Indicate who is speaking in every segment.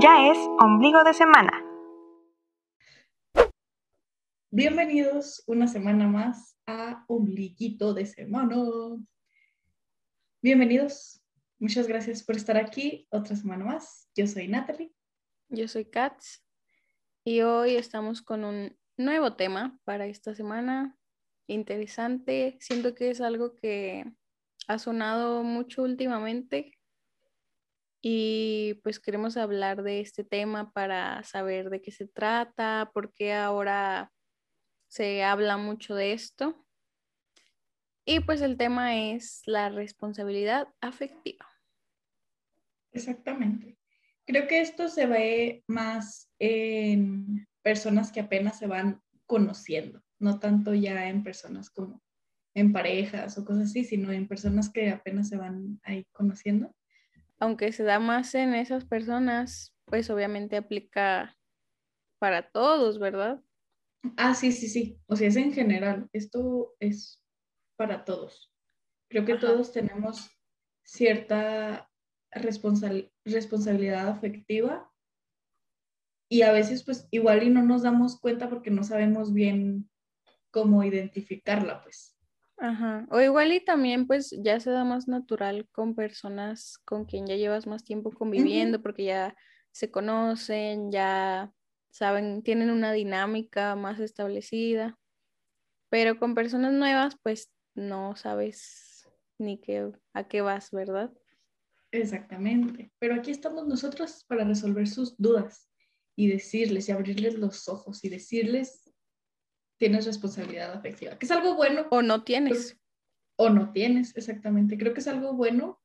Speaker 1: Ya es ombligo de semana.
Speaker 2: Bienvenidos una semana más a Ombliguito de Semana. Bienvenidos. Muchas gracias por estar aquí otra semana más. Yo soy Natalie.
Speaker 3: Yo soy Katz y hoy estamos con un nuevo tema para esta semana. Interesante. Siento que es algo que ha sonado mucho últimamente y pues queremos hablar de este tema para saber de qué se trata, por qué ahora se habla mucho de esto. Y pues el tema es la responsabilidad afectiva.
Speaker 2: Exactamente. Creo que esto se ve más en personas que apenas se van conociendo, no tanto ya en personas como en parejas o cosas así, sino en personas que apenas se van ahí conociendo
Speaker 3: aunque se da más en esas personas, pues obviamente aplica para todos, ¿verdad?
Speaker 2: Ah, sí, sí, sí. O sea, es en general. Esto es para todos. Creo que todos tenemos cierta responsabilidad afectiva y a veces pues igual y no nos damos cuenta porque no sabemos bien cómo identificarla, pues.
Speaker 3: Ajá. O igual y también pues ya se da más natural con personas con quien ya llevas más tiempo conviviendo porque ya se conocen, ya saben, tienen una dinámica más establecida. Pero con personas nuevas pues no sabes ni qué, a qué vas, ¿verdad?
Speaker 2: Exactamente. Pero aquí estamos nosotros para resolver sus dudas y decirles y abrirles los ojos y decirles tienes responsabilidad afectiva, que es algo bueno.
Speaker 3: O no tienes.
Speaker 2: O no tienes, exactamente. Creo que es algo bueno.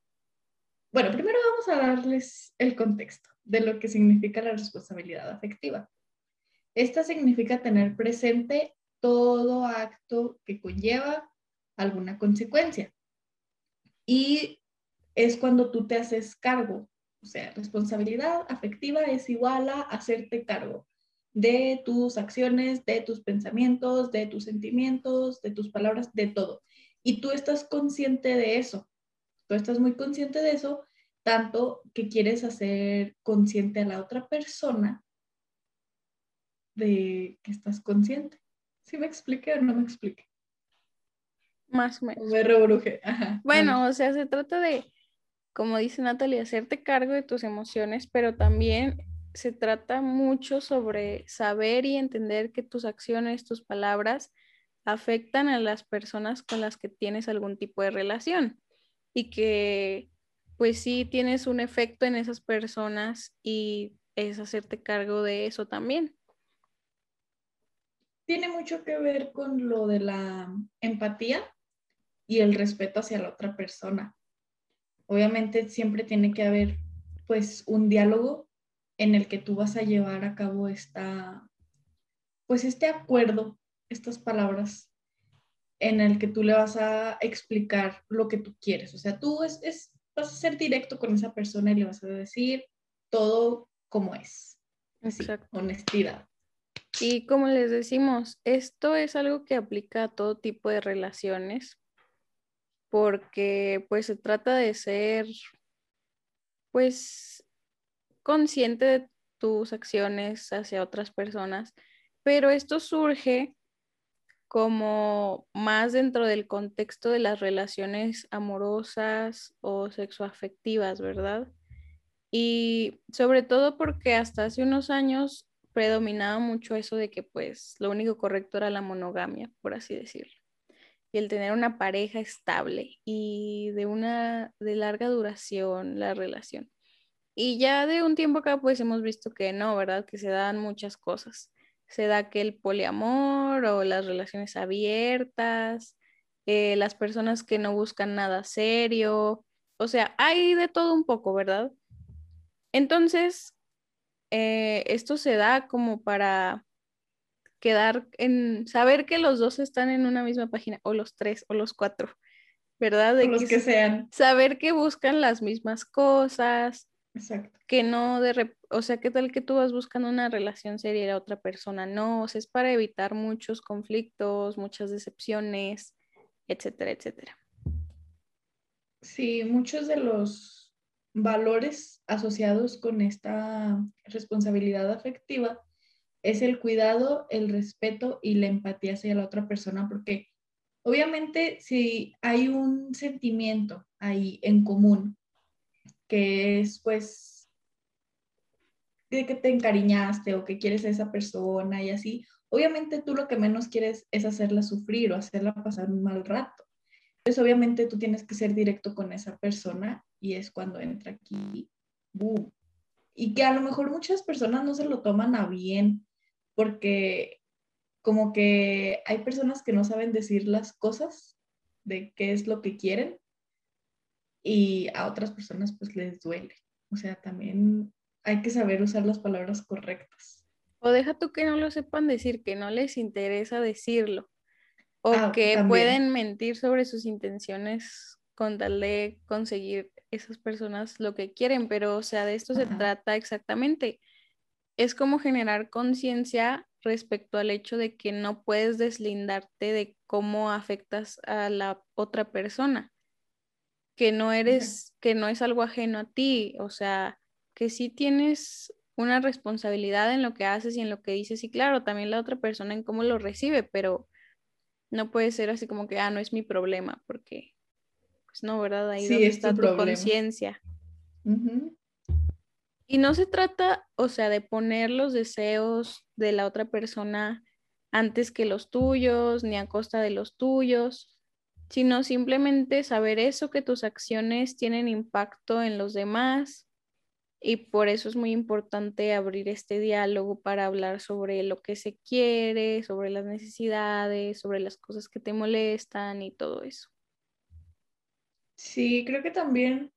Speaker 2: Bueno, primero vamos a darles el contexto de lo que significa la responsabilidad afectiva. Esta significa tener presente todo acto que conlleva alguna consecuencia. Y es cuando tú te haces cargo. O sea, responsabilidad afectiva es igual a hacerte cargo de tus acciones, de tus pensamientos, de tus sentimientos, de tus palabras, de todo. Y tú estás consciente de eso. Tú estás muy consciente de eso, tanto que quieres hacer consciente a la otra persona de que estás consciente. ¿Sí me expliqué o no me expliqué?
Speaker 3: Más o menos.
Speaker 2: Me rebruje.
Speaker 3: Bueno, o sea, se trata de, como dice Natalie, hacerte cargo de tus emociones, pero también se trata mucho sobre saber y entender que tus acciones, tus palabras afectan a las personas con las que tienes algún tipo de relación y que pues sí tienes un efecto en esas personas y es hacerte cargo de eso también.
Speaker 2: Tiene mucho que ver con lo de la empatía y el respeto hacia la otra persona. Obviamente siempre tiene que haber pues un diálogo en el que tú vas a llevar a cabo esta, pues este acuerdo, estas palabras, en el que tú le vas a explicar lo que tú quieres. O sea, tú es, es, vas a ser directo con esa persona y le vas a decir todo como es. Exacto. honestidad.
Speaker 3: Y como les decimos, esto es algo que aplica a todo tipo de relaciones, porque pues se trata de ser, pues consciente de tus acciones hacia otras personas, pero esto surge como más dentro del contexto de las relaciones amorosas o sexoafectivas, ¿verdad? Y sobre todo porque hasta hace unos años predominaba mucho eso de que pues lo único correcto era la monogamia, por así decirlo. Y el tener una pareja estable y de una de larga duración la relación. Y ya de un tiempo acá pues hemos visto que no, ¿verdad? Que se dan muchas cosas. Se da que el poliamor o las relaciones abiertas, eh, las personas que no buscan nada serio, o sea, hay de todo un poco, ¿verdad? Entonces, eh, esto se da como para quedar en saber que los dos están en una misma página, o los tres, o los cuatro, ¿verdad?
Speaker 2: De los que sean.
Speaker 3: Saber que buscan las mismas cosas,
Speaker 2: Exacto.
Speaker 3: Que no de, o sea, ¿qué tal que tú vas buscando una relación seria la otra persona no? O sea, es para evitar muchos conflictos, muchas decepciones, etcétera, etcétera.
Speaker 2: Sí, muchos de los valores asociados con esta responsabilidad afectiva es el cuidado, el respeto y la empatía hacia la otra persona, porque obviamente si hay un sentimiento ahí en común, que es pues de que te encariñaste o que quieres a esa persona y así, obviamente tú lo que menos quieres es hacerla sufrir o hacerla pasar un mal rato. Entonces obviamente tú tienes que ser directo con esa persona y es cuando entra aquí. Y que a lo mejor muchas personas no se lo toman a bien porque como que hay personas que no saben decir las cosas de qué es lo que quieren y a otras personas pues les duele. O sea, también hay que saber usar las palabras correctas.
Speaker 3: O deja tú que no lo sepan decir, que no les interesa decirlo. O ah, que pueden mentir sobre sus intenciones con tal de conseguir esas personas lo que quieren, pero o sea, de esto se trata exactamente. Es como generar conciencia respecto al hecho de que no puedes deslindarte de cómo afectas a la otra persona, que no eres, que no es algo ajeno a ti, o sea, que sí tienes una responsabilidad en lo que haces y en lo que dices, y claro, también la otra persona en cómo lo recibe, pero no puede ser así como que, ah, no es mi problema, porque, pues no, ¿verdad? Ahí donde está tu, conciencia. Y no se trata, o sea, de poner los deseos de la otra persona antes que los tuyos, ni a costa de los tuyos, sino simplemente saber eso, que tus acciones tienen impacto en los demás. Y por eso es muy importante abrir este diálogo para hablar sobre lo que se quiere, sobre las necesidades, sobre las cosas que te molestan y todo eso.
Speaker 2: Sí, creo que también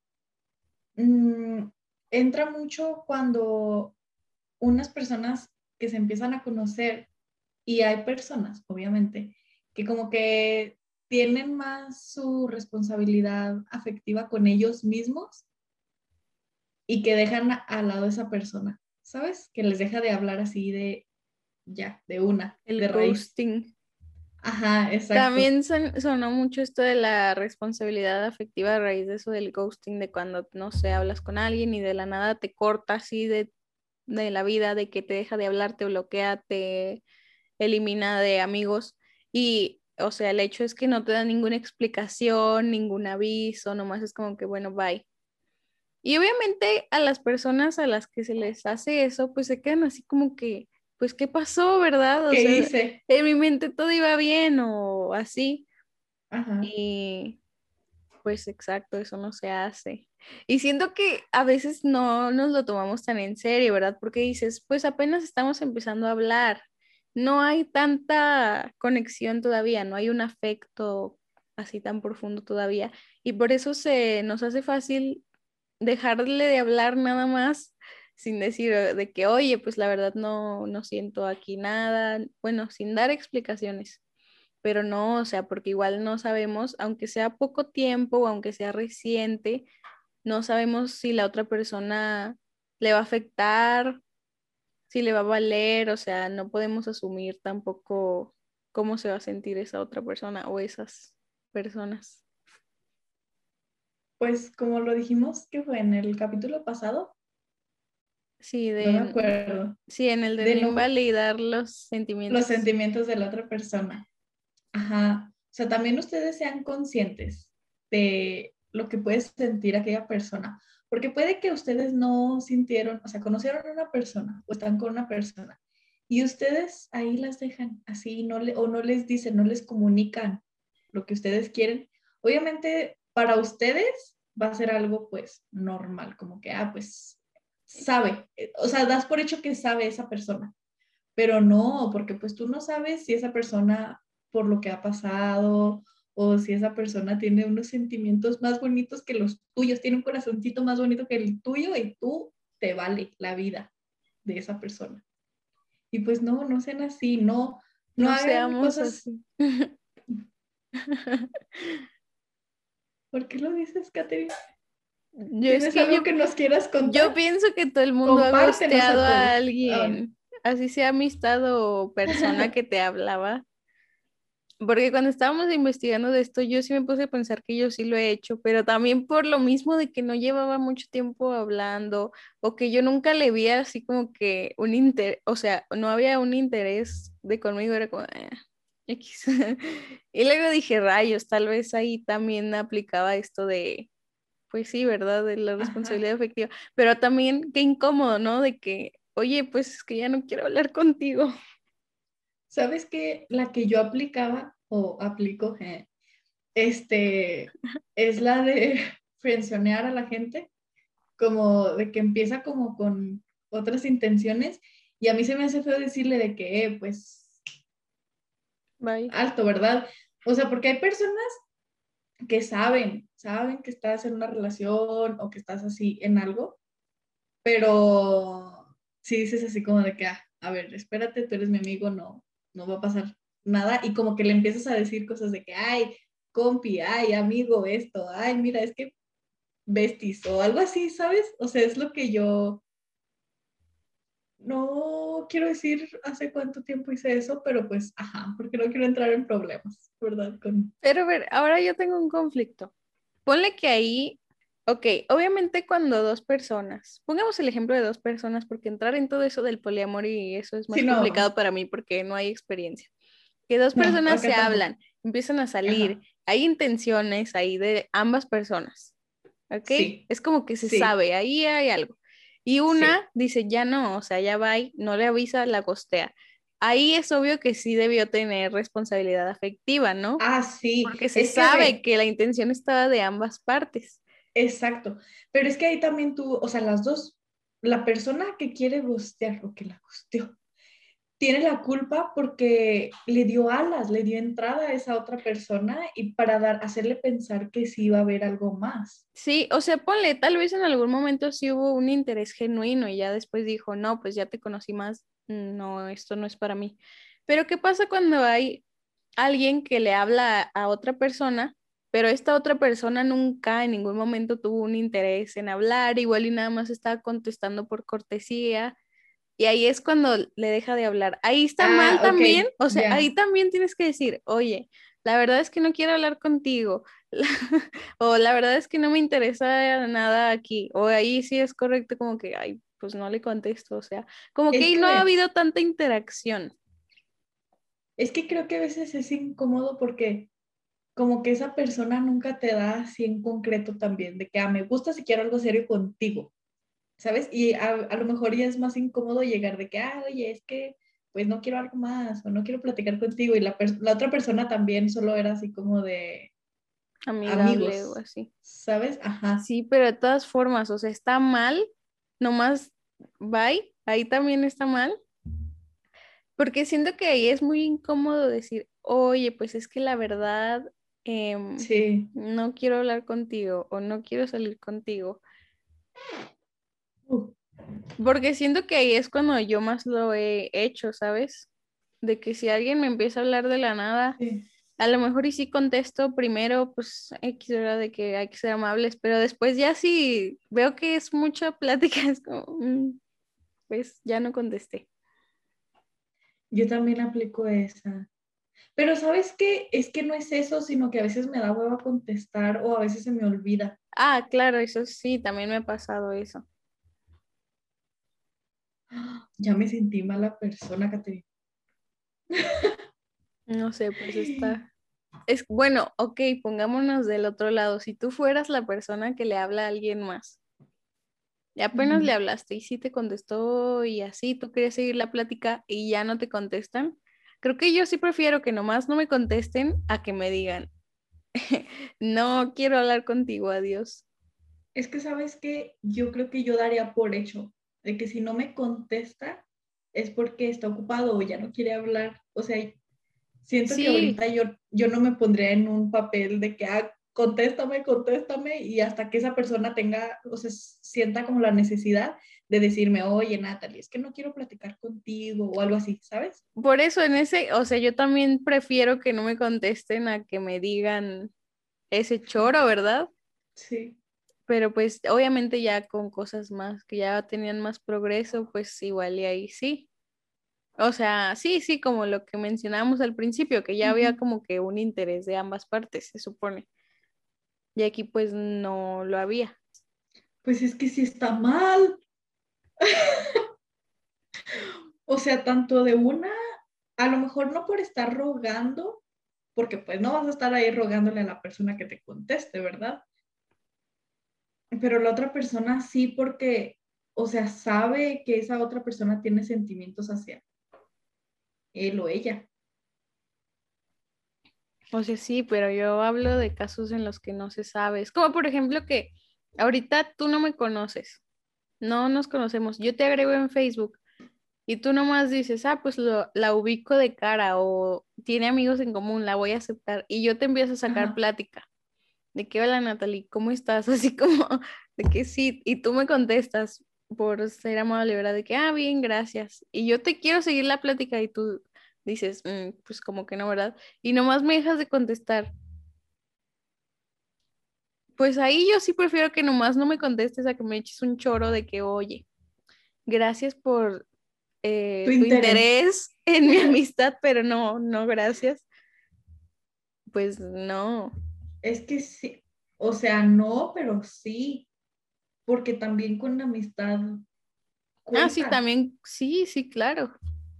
Speaker 2: mm, entra mucho cuando unas personas que se empiezan a conocer y hay personas, obviamente, que como que tienen más su responsabilidad afectiva con ellos mismos y que dejan al lado a esa persona, ¿sabes? Que les deja de hablar así de ya, de una.
Speaker 3: El
Speaker 2: de
Speaker 3: ghosting.
Speaker 2: Ajá, exacto.
Speaker 3: También sonó mucho esto de la responsabilidad afectiva a raíz de eso del ghosting, de cuando, no sé, hablas con alguien y de la nada te corta así de, de la vida, de que te deja de hablar, te bloquea, te elimina de amigos. Y, o sea, el hecho es que no te da ninguna explicación, ningún aviso, nomás es como que, bueno, bye. Y obviamente a las personas a las que se les hace eso, pues se quedan así como que, pues, ¿qué pasó, verdad?
Speaker 2: O ¿Qué hice?
Speaker 3: En mi mente todo iba bien o así. Y pues exacto, eso no se hace. Y siento que a veces no nos lo tomamos tan en serio, ¿verdad? Porque dices, pues apenas estamos empezando a hablar, no hay tanta conexión todavía, no hay un afecto así tan profundo todavía. Y por eso se nos hace fácil dejarle de hablar nada más sin decir eh, de que, oye, pues la verdad no, no siento aquí nada, bueno, sin dar explicaciones, pero no, o sea, porque igual no sabemos, aunque sea poco tiempo o aunque sea reciente, no sabemos si la otra persona le va a afectar, si le va a valer, o sea, no podemos asumir tampoco cómo se va a sentir esa otra persona o esas personas.
Speaker 2: Pues como lo dijimos que fue en el capítulo pasado,
Speaker 3: Sí, de,
Speaker 2: no me acuerdo.
Speaker 3: Sí, en el de, invalidar los sentimientos.
Speaker 2: Los sentimientos de la otra persona. Ajá. O sea, también ustedes sean conscientes de lo que puede sentir aquella persona. Porque puede que ustedes no sintieron, o sea, conocieron a una persona o están con una persona y ustedes ahí las dejan así o no les dicen, no les comunican lo que ustedes quieren. Obviamente, para ustedes va a ser algo pues normal, como que, ah, pues sabe, eh, o sea, das por hecho que sabe esa persona, pero no, porque pues tú no sabes si esa persona por lo que ha pasado o si esa persona tiene unos sentimientos más bonitos que los tuyos, tiene un corazoncito más bonito que el tuyo y tú te vale la vida de esa persona. Y pues no, no sean así, no, no, no hagan cosas así. ¿Por qué lo dices, Katherine? Yo es algo que nos quieras contar?
Speaker 3: Yo pienso que todo el mundo ha gusteado a, alguien, así sea amistad o persona que te hablaba. Porque cuando estábamos investigando de esto, yo sí me puse a pensar que yo sí lo he hecho, pero también por lo mismo de que no llevaba mucho tiempo hablando o que yo nunca le vi así como que un interés, o sea, no había un interés de conmigo, era como, "Ah, X. Y luego dije, rayos, tal vez ahí también aplicaba esto de, pues sí, ¿verdad? De la
Speaker 2: Ajá.
Speaker 3: responsabilidad afectiva, pero también qué incómodo, ¿no? De que, oye, pues es que ya no quiero hablar contigo.
Speaker 2: ¿Sabes qué? La que yo aplicaba o aplico, eh, este, es la de frenzonear a la gente, como de que empieza como con otras intenciones y a mí se me hace feo decirle de que, eh, pues,
Speaker 3: Bye.
Speaker 2: alto, ¿verdad? O sea, porque hay personas que saben, saben que estás en una relación o que estás así en algo, pero si dices así como de que, ah, a ver, espérate, tú eres mi amigo, no, no va a pasar nada, y como que le empiezas a decir cosas de que, ay, compi, ay, amigo, esto, ay, mira, es que besties o algo así, ¿sabes? O sea, es lo que yo no quiero decir hace cuánto tiempo hice eso, pero pues, ajá, porque no quiero entrar en problemas, ¿verdad? Con...
Speaker 3: Pero a ver, ahora yo tengo un conflicto. Ponle que ahí, ok, obviamente cuando dos personas, pongamos el ejemplo de dos personas, porque entrar en todo eso del poliamor y eso es más
Speaker 2: Sí, no.
Speaker 3: complicado para mí porque no hay experiencia. Que dos
Speaker 2: No,
Speaker 3: personas
Speaker 2: acá
Speaker 3: se hablan, empiezan a salir,
Speaker 2: Ajá.
Speaker 3: hay intenciones ahí de ambas personas, ¿ok?
Speaker 2: Sí.
Speaker 3: Es como que se
Speaker 2: Sí.
Speaker 3: sabe, ahí hay algo. Y una dice, ya no, o sea, ya va, y no le avisa, la costea. Ahí es obvio que sí debió tener responsabilidad afectiva, ¿no?
Speaker 2: Ah, sí.
Speaker 3: Porque se
Speaker 2: es que
Speaker 3: sabe
Speaker 2: ve-
Speaker 3: que la intención estaba de ambas partes.
Speaker 2: Exacto. Pero es que ahí también tú, o sea, las dos, la persona que quiere gustear o que la gusteó, tiene la culpa porque le dio alas, le dio entrada a esa otra persona y para dar, hacerle pensar que sí iba a haber algo más.
Speaker 3: Sí, o sea, ponle, tal vez en algún momento sí hubo un interés genuino y ya después dijo, no, pues ya te conocí más, no, esto no es para mí. Pero ¿qué pasa cuando hay alguien que le habla a, otra persona, pero esta otra persona nunca en ningún momento tuvo un interés en hablar, igual y nada más estaba contestando por cortesía? Y ahí es cuando le deja de hablar. Ahí está
Speaker 2: Ah,
Speaker 3: mal también, o sea, ahí también tienes que decir, oye, la verdad es que no quiero hablar contigo, o la verdad es que no me interesa nada aquí, o ahí sí es correcto como que, ay, pues no le contesto, o sea, como que ahí no ha habido tanta interacción.
Speaker 2: Es que creo que a veces es incómodo porque como que esa persona nunca te da así en concreto también, de que ah, me gusta si quiero algo serio contigo, ¿sabes? Y a, a lo mejor ya es más incómodo llegar de que, ah, oye, es que pues no quiero algo más o no quiero platicar contigo y la, la otra persona también solo era así como de
Speaker 3: amigable
Speaker 2: amigos,
Speaker 3: o así.
Speaker 2: ¿sabes? Ajá.
Speaker 3: Sí, pero de todas formas, o sea, está mal, nomás bye, ahí también está mal, porque siento que ahí es muy incómodo decir, oye, pues es que la verdad, em,
Speaker 2: Sí.
Speaker 3: no quiero hablar contigo o no quiero salir contigo, porque siento que ahí es cuando yo más lo he hecho, ¿sabes? De que si alguien me empieza a hablar de la nada,
Speaker 2: sí.
Speaker 3: a lo mejor y sí contesto primero, pues X. De que hay que ser amables, pero después ya si veo que es mucha plática, es como, mm, pues ya no contesté.
Speaker 2: Yo también aplico esa. Pero ¿sabes qué? Es que no es eso, sino que a veces me da hueva contestar o a veces se me olvida.
Speaker 3: Ah, claro, eso sí, también me ha pasado eso.
Speaker 2: Ya me sentí mala persona, Caterina.
Speaker 3: No sé, pues está. Es bueno, ok, pongámonos del otro lado. Si tú fueras la persona que le habla a alguien más, y apenas le hablaste y sí te contestó y así tú querías seguir la plática y ya no te contestan, creo que yo sí prefiero que nomás no me contesten a que me digan, no quiero hablar contigo, adiós.
Speaker 2: Es que, ¿sabes qué? Yo creo que yo daría por hecho de que si no me contesta es porque está ocupado o ya no quiere hablar. O sea, siento
Speaker 3: Sí.
Speaker 2: que ahorita yo, yo no me pondría en un papel de que, ah, contéstame, contéstame, y hasta que esa persona tenga, o sea, sienta como la necesidad de decirme, oye, Natalie, es que no quiero platicar contigo o algo así, ¿sabes?
Speaker 3: Por eso en ese, o sea, yo también prefiero que no me contesten a que me digan ese choro, ¿verdad?
Speaker 2: Sí.
Speaker 3: Pero pues obviamente ya con cosas más que ya tenían más progreso, pues igual y ahí sí. O sea, sí, sí, como lo que mencionábamos al principio, que ya había como que un interés de ambas partes, se supone. Y aquí pues no lo había.
Speaker 2: Pues es que sí está mal. o sea, tanto de una, a lo mejor no por estar rogando, porque pues no vas a estar ahí rogándole a la persona que te conteste, ¿verdad? Pero la otra persona sí porque, o sea, sabe que esa otra persona tiene sentimientos hacia él o ella.
Speaker 3: O sea, sí, pero yo hablo de casos en los que no se sabe. Es como, por ejemplo, que ahorita tú no me conoces, no nos conocemos, yo te agrego en Facebook y tú nomás dices, ah, pues la ubico de cara o tiene amigos en común, la voy a aceptar y yo te empiezo a sacar plática de que, hola Natalie, ¿cómo estás? Así como de que sí, y tú me contestas por ser amable, ¿verdad? De que, ah, bien, gracias. Y yo te quiero seguir la plática y tú dices, mm, pues como que no, ¿verdad? Y nomás me dejas de contestar. Pues ahí yo sí prefiero que nomás no me contestes a que me eches un choro de que, oye, gracias por eh, tu, interés. en mi amistad, pero no, no, gracias. Pues no.
Speaker 2: Es que sí, o sea, no, pero sí, porque también con la amistad.
Speaker 3: Ah, sí, también, sí, sí, claro.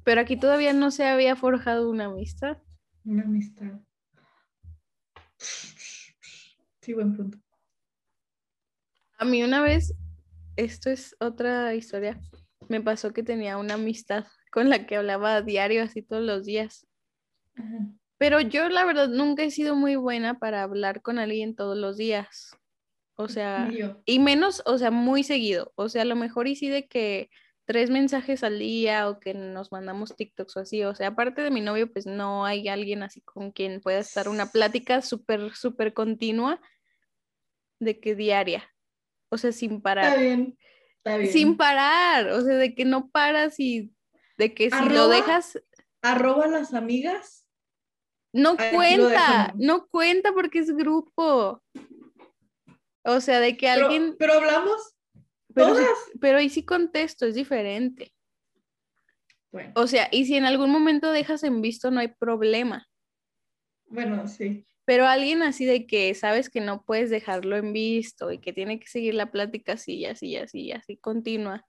Speaker 3: Pero aquí todavía no se había forjado una amistad.
Speaker 2: Una amistad. Sí, buen punto.
Speaker 3: A mí una vez, esto es otra historia, me pasó que tenía una amistad con la que hablaba a diario, así todos los días. Pero yo la verdad nunca he sido muy buena para hablar con alguien todos los días. O sea, y menos, o sea, muy seguido. O sea, a lo mejor y sí de que tres mensajes al día o que nos mandamos TikToks o así. O sea, aparte de mi novio, pues no hay alguien así con quien pueda estar una plática súper, súper continua de que diaria. O sea, sin parar.
Speaker 2: Está bien, está bien.
Speaker 3: Sin parar. O sea, de que no paras y de que si lo dejas.
Speaker 2: Arroba las amigas.
Speaker 3: No cuenta, no cuenta porque es grupo. O sea, de que alguien.
Speaker 2: Pero hablamos.
Speaker 3: Pero, pero ahí sí contesto, es diferente.
Speaker 2: Bueno.
Speaker 3: O sea, y si en algún momento dejas en visto, no hay problema.
Speaker 2: Bueno, sí.
Speaker 3: Pero alguien así de que sabes que no puedes dejarlo en visto y que tiene que seguir la plática así, así, así, así continua,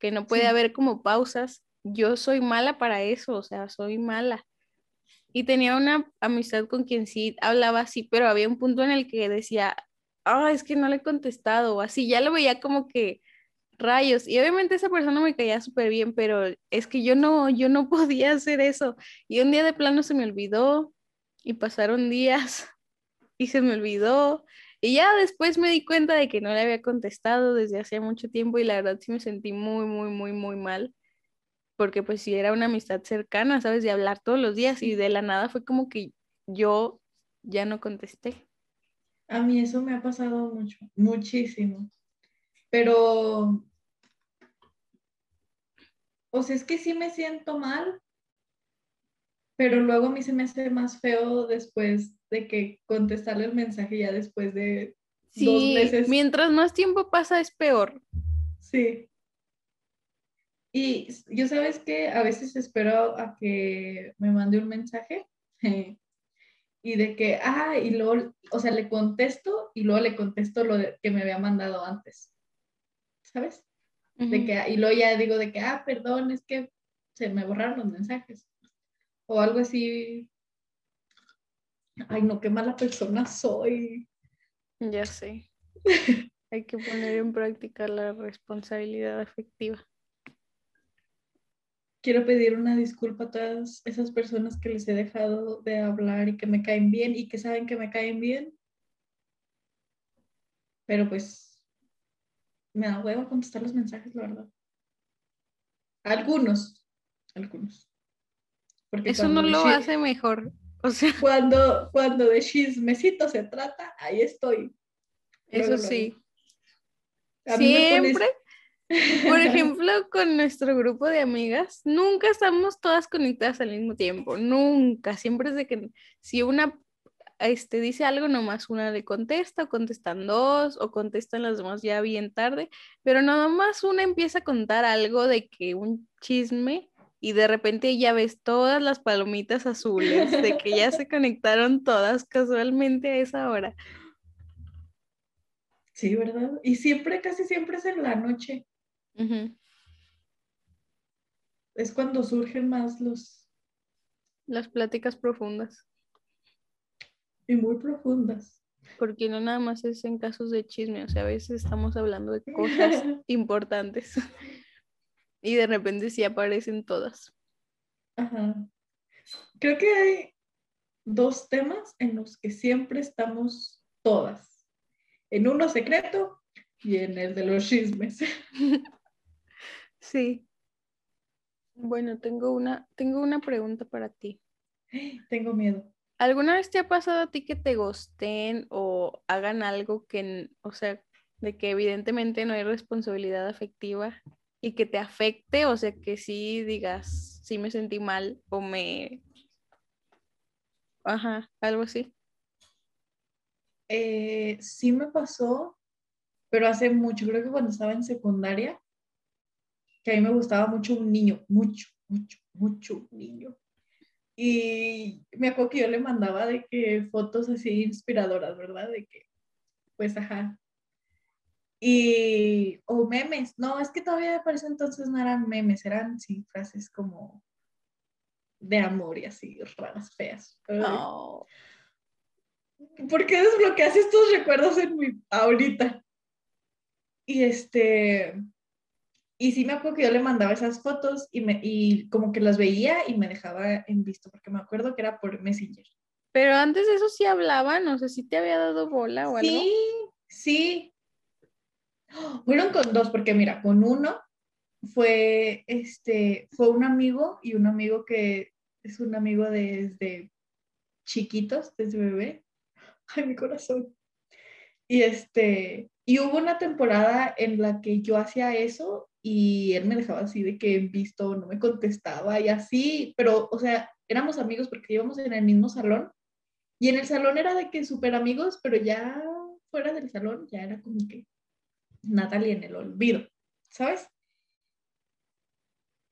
Speaker 3: que no puede haber como pausas. Yo soy mala para eso, o sea, soy mala. Y tenía una amistad con quien sí hablaba así, pero había un punto en el que decía, ah, es que no le he contestado, o así, ya lo veía como que rayos. Y obviamente esa persona me caía súper bien, pero es que yo no, yo no podía hacer eso. Y un día de plano se me olvidó y pasaron días y se me olvidó. Y ya después me di cuenta de que no le había contestado desde hacía mucho tiempo y la verdad sí me sentí muy, muy, muy, muy mal. Porque pues sí era una amistad cercana, ¿sabes? De hablar todos los días y de la nada fue como que yo ya no contesté.
Speaker 2: A mí eso me ha pasado mucho, muchísimo. Pero, o sea, es que sí me siento mal, pero luego a mí se me hace más feo después de que contestarle el mensaje ya después de dos meses.
Speaker 3: Mientras más tiempo pasa es peor.
Speaker 2: Sí. Y yo sabes que a veces espero a que me mande un mensaje y de que, ah, y luego, o sea, le contesto y luego le contesto lo que me había mandado antes, ¿sabes? De que, y luego ya digo de que, ah, perdón, es que se me borraron los mensajes. O algo así. Ay, no, qué mala persona soy.
Speaker 3: Ya sé. Hay que poner en práctica la responsabilidad afectiva
Speaker 2: quiero pedir una disculpa a todas esas personas que les he dejado de hablar y que me caen bien y que saben que me caen bien. Pero pues me da huevo contestar los mensajes, la verdad. Algunos, algunos.
Speaker 3: Porque Eso no lo hace mejor. O sea,
Speaker 2: cuando, cuando de chismecito se trata, ahí estoy.
Speaker 3: Eso sí. Siempre, por ejemplo, con nuestro grupo de amigas, nunca estamos todas conectadas al mismo tiempo, nunca. Siempre es de que si una este, dice algo, nomás una le contesta, o contestan dos, o contestan las demás ya bien tarde, pero nada más una empieza a contar algo de que un chisme y de repente ya ves todas las palomitas azules de que ya se conectaron todas casualmente a esa hora.
Speaker 2: Sí, ¿verdad? Y siempre, casi siempre es en la noche. Es cuando surgen más los...
Speaker 3: Las pláticas profundas.
Speaker 2: Y muy profundas.
Speaker 3: Porque no nada más es en casos de chisme, o sea, a veces estamos hablando de cosas importantes y de repente sí aparecen todas.
Speaker 2: Ajá. Creo que hay dos temas en los que siempre estamos todas. En uno secreto y en el de los chismes.
Speaker 3: Sí. Bueno, tengo una, tengo una pregunta para ti.
Speaker 2: Tengo miedo.
Speaker 3: ¿Alguna vez te ha pasado a ti que te gusten o hagan algo que, o sea, de que evidentemente no hay responsabilidad afectiva y que te afecte? O sea, que sí digas, sí me sentí mal o me... Ajá, algo así.
Speaker 2: Eh, sí me pasó, pero hace mucho, creo que cuando estaba en secundaria, que a mí me gustaba mucho un niño, mucho, mucho, mucho un niño. Y me acuerdo que yo le mandaba de que fotos así inspiradoras, ¿verdad? De que, pues, ajá. Y, o memes, no, es que todavía para ese entonces no eran memes, eran, sí, frases como de amor y así, raras, feas.
Speaker 3: Oh.
Speaker 2: ¿Por qué desbloqueas estos recuerdos en mi ahorita? Y este, y sí me acuerdo que yo le mandaba esas fotos y, me, y como que las veía y me dejaba en visto, porque me acuerdo que era por Messenger.
Speaker 3: Pero antes de eso sí hablaban, no sé si te había dado bola o algo.
Speaker 2: Sí, sí. Fueron con dos, porque mira, con uno fue, este, fue un amigo y un amigo que es un amigo desde chiquitos, desde bebé. Ay, mi corazón. Y este, y hubo una temporada en la que yo hacía eso y él me dejaba así de que visto, no me contestaba y así, pero, o sea, éramos amigos porque íbamos en el mismo salón y en el salón era de que súper amigos, pero ya fuera del salón ya era como que Natalie en el olvido, ¿sabes?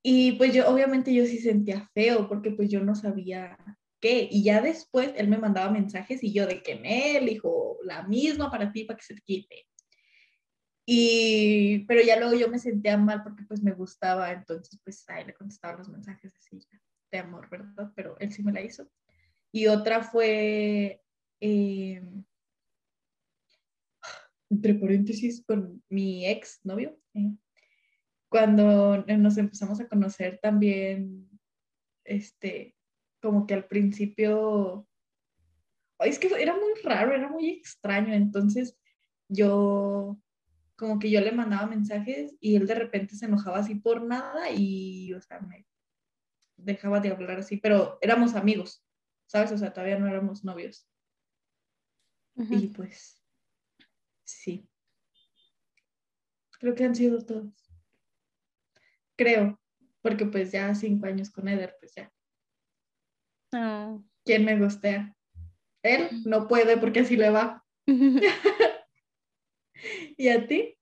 Speaker 2: Y pues yo, obviamente yo sí sentía feo porque pues yo no sabía qué. Y ya después él me mandaba mensajes y yo de que me, él dijo, la misma para ti, para que se te quite. Y, pero ya luego yo me sentía mal porque pues me gustaba, entonces pues ahí le contestaba los mensajes así de amor, ¿verdad? Pero él sí me la hizo. Y otra fue, eh, entre paréntesis, con mi ex novio. Eh, cuando nos empezamos a conocer también, este, como que al principio, es que era muy raro, era muy extraño, entonces yo como que yo le mandaba mensajes y él de repente se enojaba así por nada y, o sea, me dejaba de hablar así, pero éramos amigos, ¿sabes? O sea, todavía no éramos novios. Y pues, sí. Creo que han sido todos. Creo, porque pues ya cinco años con Eder, pues ya. ¿Quién me gustea? Él no puede porque así le va. ¿Y a ti?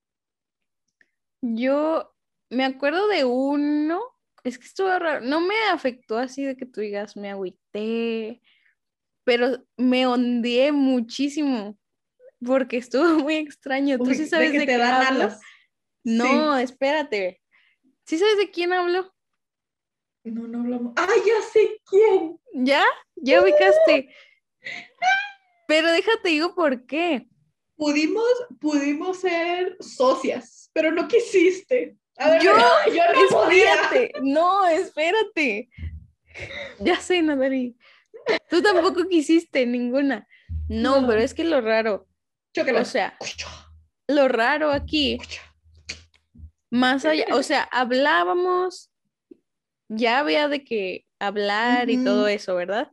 Speaker 3: Yo me acuerdo de uno, es que estuvo raro, no me afectó así de que tú digas, me agüité, pero me ondeé muchísimo porque estuvo muy extraño. ¿Tú sí sabes de, qué hablo? No, espérate. ¿Sí sabes de quién hablo?
Speaker 2: No, no hablamos. ¡Ay, ya sé quién!
Speaker 3: ¿Ya? ¿Ya ubicaste? Pero déjate digo por qué
Speaker 2: pudimos, pudimos ser socias, pero no quisiste.
Speaker 3: yo, yo no espérate, no, espérate. Ya sé, Nadari. Tú tampoco quisiste ninguna. No, pero es que lo raro. O sea, lo raro aquí, más allá, o sea, hablábamos, ya había de que hablar y todo eso, ¿verdad?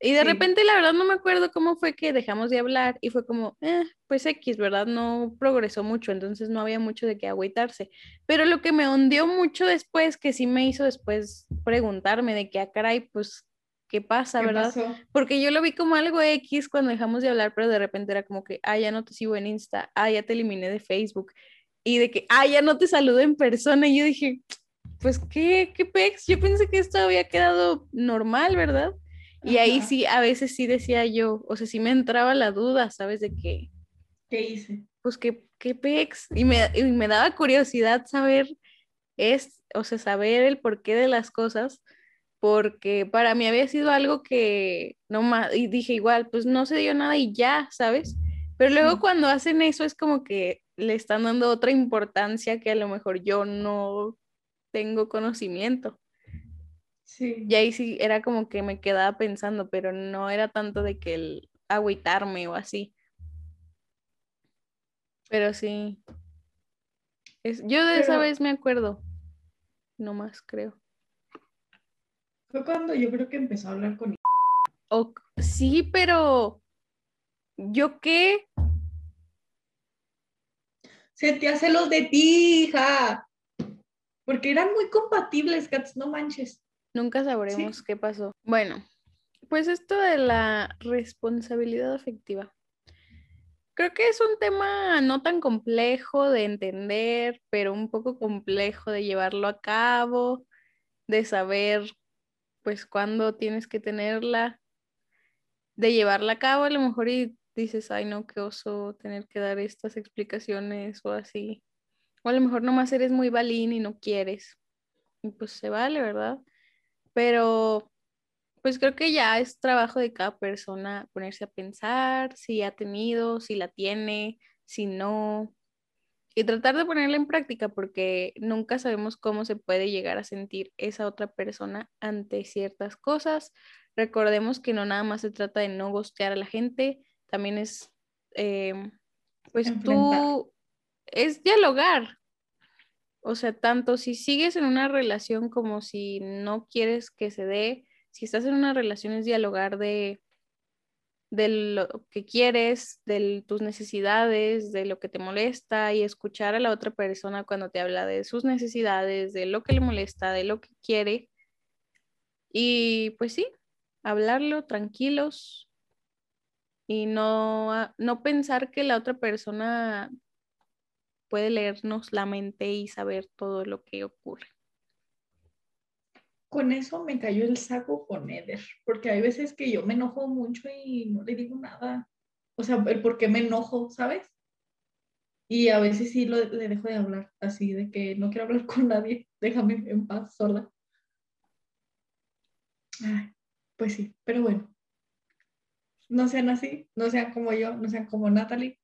Speaker 3: Y de repente, la verdad, no me acuerdo cómo fue que dejamos de hablar y fue como, eh, pues X, ¿verdad? No progresó mucho, entonces no había mucho de qué agüitarse. Pero lo que me hundió mucho después, que sí me hizo después preguntarme de qué, a ah, caray, pues, ¿qué pasa, verdad? Porque yo lo vi como algo X cuando dejamos de hablar, pero de repente era como que, ah, ya no te sigo en Insta, ah, ya te eliminé de Facebook. Y de que, ah, ya no te saludo en persona. Y yo dije, pues, ¿qué, qué pex? Yo pensé que esto había quedado normal, ¿verdad? Y ahí sí, a veces sí decía yo, o sea, sí me entraba la duda, ¿sabes? De que,
Speaker 2: ¿Qué hice?
Speaker 3: pues, ¿qué, qué pex? Y me, y me daba curiosidad saber, es, o sea, saber el porqué de las cosas, porque para mí había sido algo que no más, y dije igual, pues no se dio nada y ya, ¿sabes? Pero luego
Speaker 2: Sí.
Speaker 3: cuando hacen eso es como que le están dando otra importancia que a lo mejor yo no tengo conocimiento.
Speaker 2: Sí.
Speaker 3: Y ahí sí era como que me quedaba pensando, pero no era tanto de que el agüitarme o así. Pero sí. Es, yo de esa vez me acuerdo. No más, creo.
Speaker 2: Fue cuando yo creo que empezó a hablar con
Speaker 3: O, sí, pero ¿yo qué?
Speaker 2: Sentía celos de ti, hija. Porque eran muy compatibles, Cats, no manches.
Speaker 3: Nunca sabremos qué pasó. Bueno, pues esto de la responsabilidad afectiva. Creo que es un tema no tan complejo de entender, pero un poco complejo de llevarlo a cabo, de saber pues cuándo tienes que tenerla, de llevarla a cabo a lo mejor y dices, ay no, qué oso tener que dar estas explicaciones o así. O a lo mejor nomás eres muy balín y no quieres. Y pues se vale, ¿verdad? Pero pues creo que ya es trabajo de cada persona ponerse a pensar si ha tenido, si la tiene, si no. Y tratar de ponerla en práctica porque nunca sabemos cómo se puede llegar a sentir esa otra persona ante ciertas cosas. Recordemos que no nada más se trata de no gostear a la gente, también es, eh, pues
Speaker 2: Enfrentar.
Speaker 3: tú, es dialogar. O sea, tanto si sigues en una relación como si no quieres que se dé, si estás en una relación es dialogar de, de lo que quieres, de tus necesidades, de lo que te molesta y escuchar a la otra persona cuando te habla de sus necesidades, de lo que le molesta, de lo que quiere. Y pues sí, hablarlo tranquilos y no, no pensar que la otra persona puede leernos la mente y saber todo lo que ocurre.
Speaker 2: Con eso me cayó el saco con Eder, porque hay veces que yo me enojo mucho y no le digo nada. O sea, el por qué me enojo, ¿sabes? Y a veces sí lo, le dejo de hablar, así de que no quiero hablar con nadie, déjame en paz, sorda. Ay, pues sí, pero bueno. No sean así, no sean como yo, no sean como Natalie.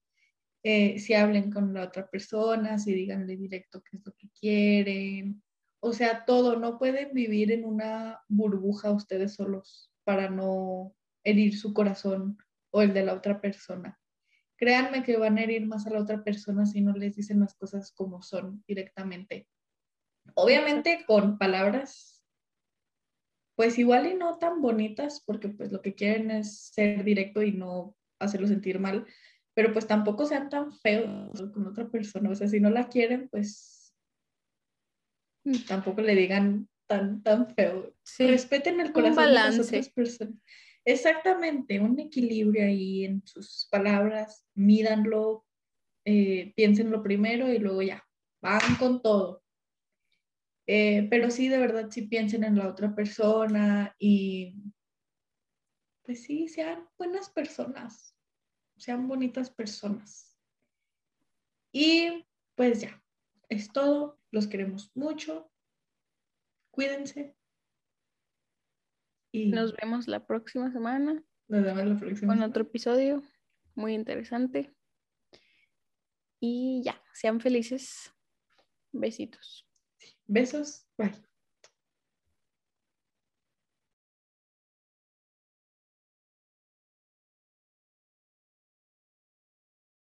Speaker 2: Eh, si hablen con la otra persona, si díganle directo qué es lo que quieren. O sea, todo, no pueden vivir en una burbuja ustedes solos para no herir su corazón o el de la otra persona. Créanme que van a herir más a la otra persona si no les dicen las cosas como son directamente. Obviamente con palabras, pues igual y no tan bonitas, porque pues lo que quieren es ser directo y no hacerlo sentir mal, pero pues tampoco sean tan feos con otra persona. O sea, si no la quieren, pues tampoco le digan tan, tan feo.
Speaker 3: Sí,
Speaker 2: Respeten el corazón de las otras personas. Exactamente, un equilibrio ahí en sus palabras, mídanlo, eh, piénsenlo primero y luego ya, van con todo. Eh, pero sí, de verdad, sí piensen en la otra persona y pues sí, sean buenas personas, sean bonitas personas. Y pues ya, es todo, los queremos mucho, cuídense. Y
Speaker 3: Nos vemos la próxima semana
Speaker 2: nos vemos la próxima.
Speaker 3: con otro episodio muy interesante. Y ya, sean felices. Besitos.
Speaker 2: Besos, bye.